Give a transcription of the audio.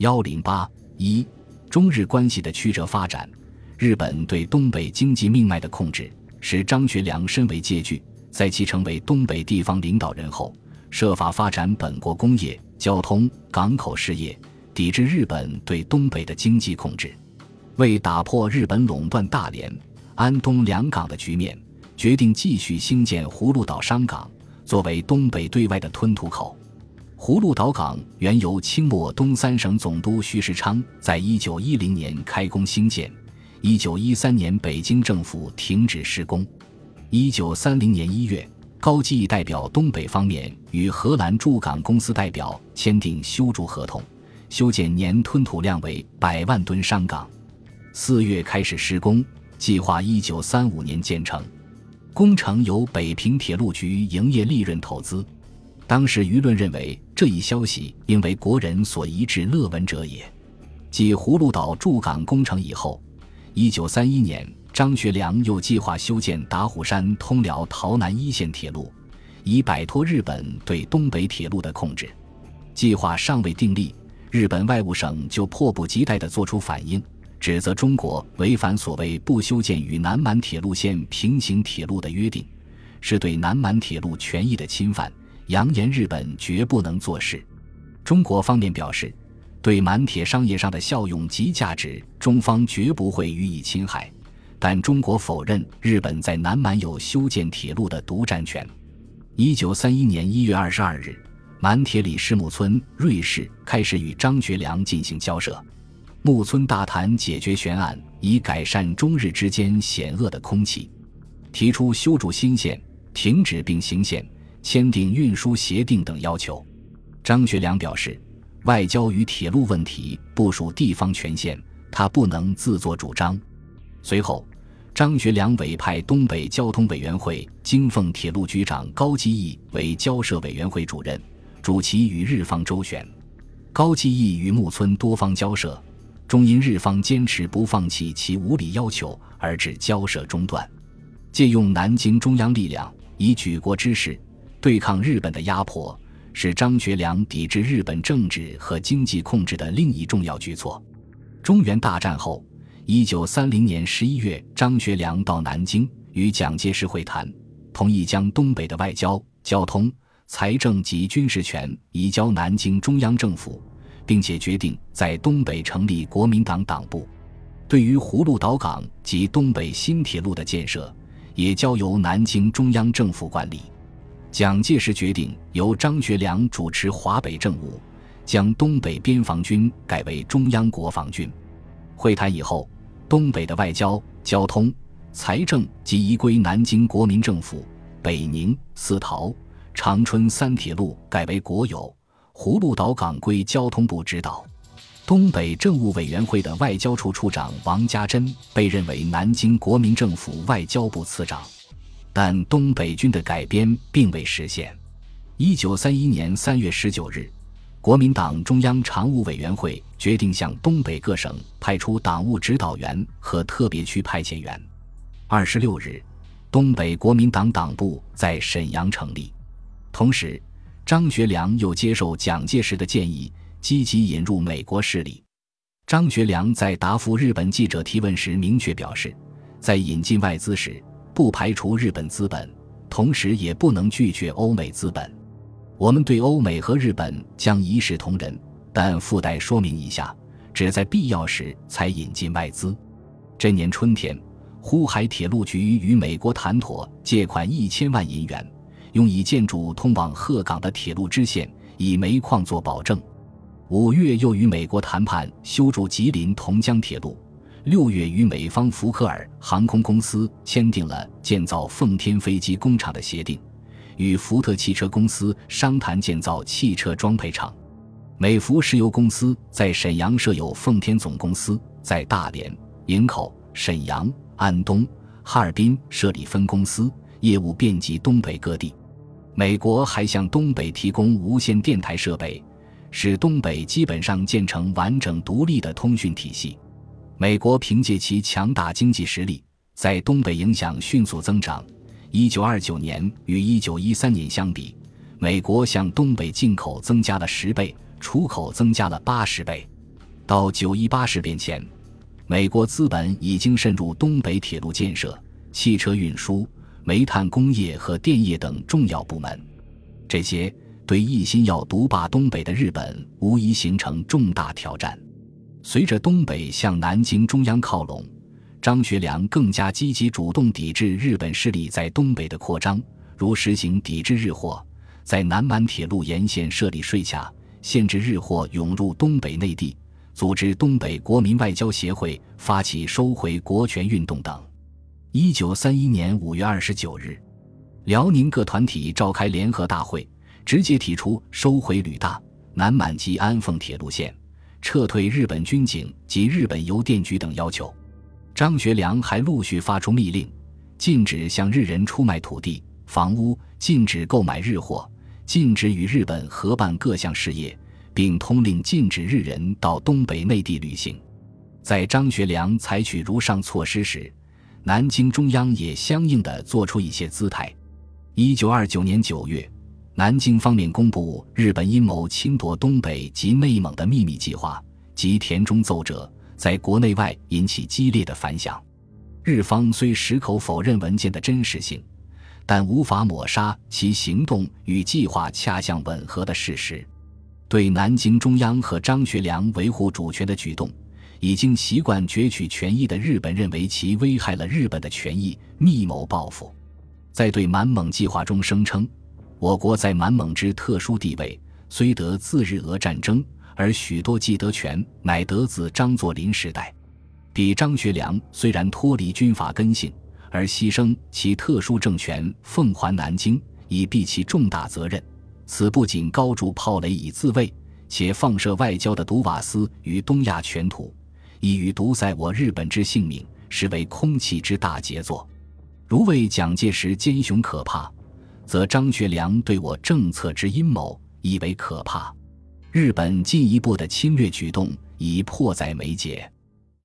幺零八一，中日关系的曲折发展，日本对东北经济命脉的控制，使张学良深为戒惧。在其成为东北地方领导人后，设法发展本国工业、交通、港口事业，抵制日本对东北的经济控制。为打破日本垄断大连、安东两港的局面，决定继续兴建葫芦岛商港，作为东北对外的吞吐口。葫芦岛港原由清末东三省总督徐世昌在一九一零年开工兴建，一九一三年北京政府停止施工。一九三零年一月，高基义代表东北方面与荷兰驻港公司代表签订修筑合同，修建年吞吐量为百万吨商港。四月开始施工，计划一九三五年建成。工程由北平铁路局营业利润投资。当时舆论认为这一消息应为国人所一致乐闻者也。继葫芦岛驻港工程以后，一九三一年。张学良又计划修建打虎山通辽洮南一线铁路，以摆脱日本对东北铁路的控制。计划尚未订立，日本外务省就迫不及待地作出反应，指责中国违反所谓不修建与南满铁路线平行铁路的约定，是对南满铁路权益的侵犯，扬言日本绝不能做事。中国方面表示，对满铁商业上的效用及价值，中方绝不会予以侵害。但中国否认日本在南满有修建铁路的独占权。一九三一年一月二十二日，满铁里师木村瑞士开始与张学良进行交涉。木村大谈解决悬案，以改善中日之间险恶的空气，提出修筑新线、停止并行线、签订运输协定等要求。张学良表示，外交与铁路问题不属地方权限，他不能自作主张。随后。张学良委派东北交通委员会京奉铁路局长高基义为交涉委员会主任，主其与日方周旋。高基义与木村多方交涉，终因日方坚持不放弃其无理要求而致交涉中断。借用南京中央力量以举国之势对抗日本的压迫，是张学良抵制日本政治和经济控制的另一重要举措。中原大战后。一九三零年十一月，张学良到南京与蒋介石会谈，同意将东北的外交、交通、财政及军事权移交南京中央政府，并且决定在东北成立国民党党部。对于葫芦岛港及东北新铁路的建设，也交由南京中央政府管理。蒋介石决定由张学良主持华北政务，将东北边防军改为中央国防军。会谈以后。东北的外交、交通、财政即移归南京国民政府，北宁、四桃、长春三铁路改为国有，葫芦岛港归交通部指导。东北政务委员会的外交处处长王家珍被认为南京国民政府外交部次长，但东北军的改编并未实现。一九三一年三月十九日。国民党中央常务委员会决定向东北各省派出党务指导员和特别区派遣员。二十六日，东北国民党党部在沈阳成立。同时，张学良又接受蒋介石的建议，积极引入美国势力。张学良在答复日本记者提问时明确表示，在引进外资时，不排除日本资本，同时也不能拒绝欧美资本。我们对欧美和日本将一视同仁，但附带说明一下，只在必要时才引进外资。这年春天，呼海铁路局与美国谈妥借款一千万银元，用以建筑通往鹤岗的铁路支线，以煤矿做保证。五月又与美国谈判修筑吉林同江铁路。六月与美方福克尔航空公司签订了建造奉天飞机工厂的协定。与福特汽车公司商谈建造汽车装配厂，美孚石油公司在沈阳设有奉天总公司，在大连、营口、沈阳、安东、哈尔滨设立分公司，业务遍及东北各地。美国还向东北提供无线电台设备，使东北基本上建成完整独立的通讯体系。美国凭借其强大经济实力，在东北影响迅速增长。一九二九年与一九一三年相比，美国向东北进口增加了十倍，出口增加了八十倍。到九一八事变前，美国资本已经渗入东北铁路建设、汽车运输、煤炭工业和电业等重要部门，这些对一心要独霸东北的日本无疑形成重大挑战。随着东北向南京中央靠拢，张学良更加积极主动抵制日本势力在东北的扩张，如实行抵制日货，在南满铁路沿线设立税卡，限制日货涌入东北内地，组织东北国民外交协会发起收回国权运动等。一九三一年五月二十九日，辽宁各团体召开联合大会，直接提出收回旅大、南满及安凤铁路线。撤退日本军警及日本邮电局等要求，张学良还陆续发出密令，禁止向日人出卖土地、房屋，禁止购买日货，禁止与日本合办各项事业，并通令禁止日人到东北内地旅行。在张学良采取如上措施时，南京中央也相应的做出一些姿态。一九二九年九月。南京方面公布日本阴谋侵夺东北及内蒙的秘密计划及田中奏折，在国内外引起激烈的反响。日方虽矢口否认文件的真实性，但无法抹杀其行动与计划恰相吻合的事实。对南京中央和张学良维护主权的举动，已经习惯攫取权益的日本认为其危害了日本的权益，密谋报复。在对满蒙计划中声称。我国在满蒙之特殊地位，虽得自日俄战争，而许多既得权乃得自张作霖时代。彼张学良虽然脱离军阀根性，而牺牲其特殊政权，奉还南京，以避其重大责任。此不仅高筑炮垒以自卫，且放射外交的毒瓦斯于东亚全土，意欲独塞我日本之性命，实为空气之大杰作。如为蒋介石奸雄可怕。则张学良对我政策之阴谋以为可怕，日本进一步的侵略举动已迫在眉睫。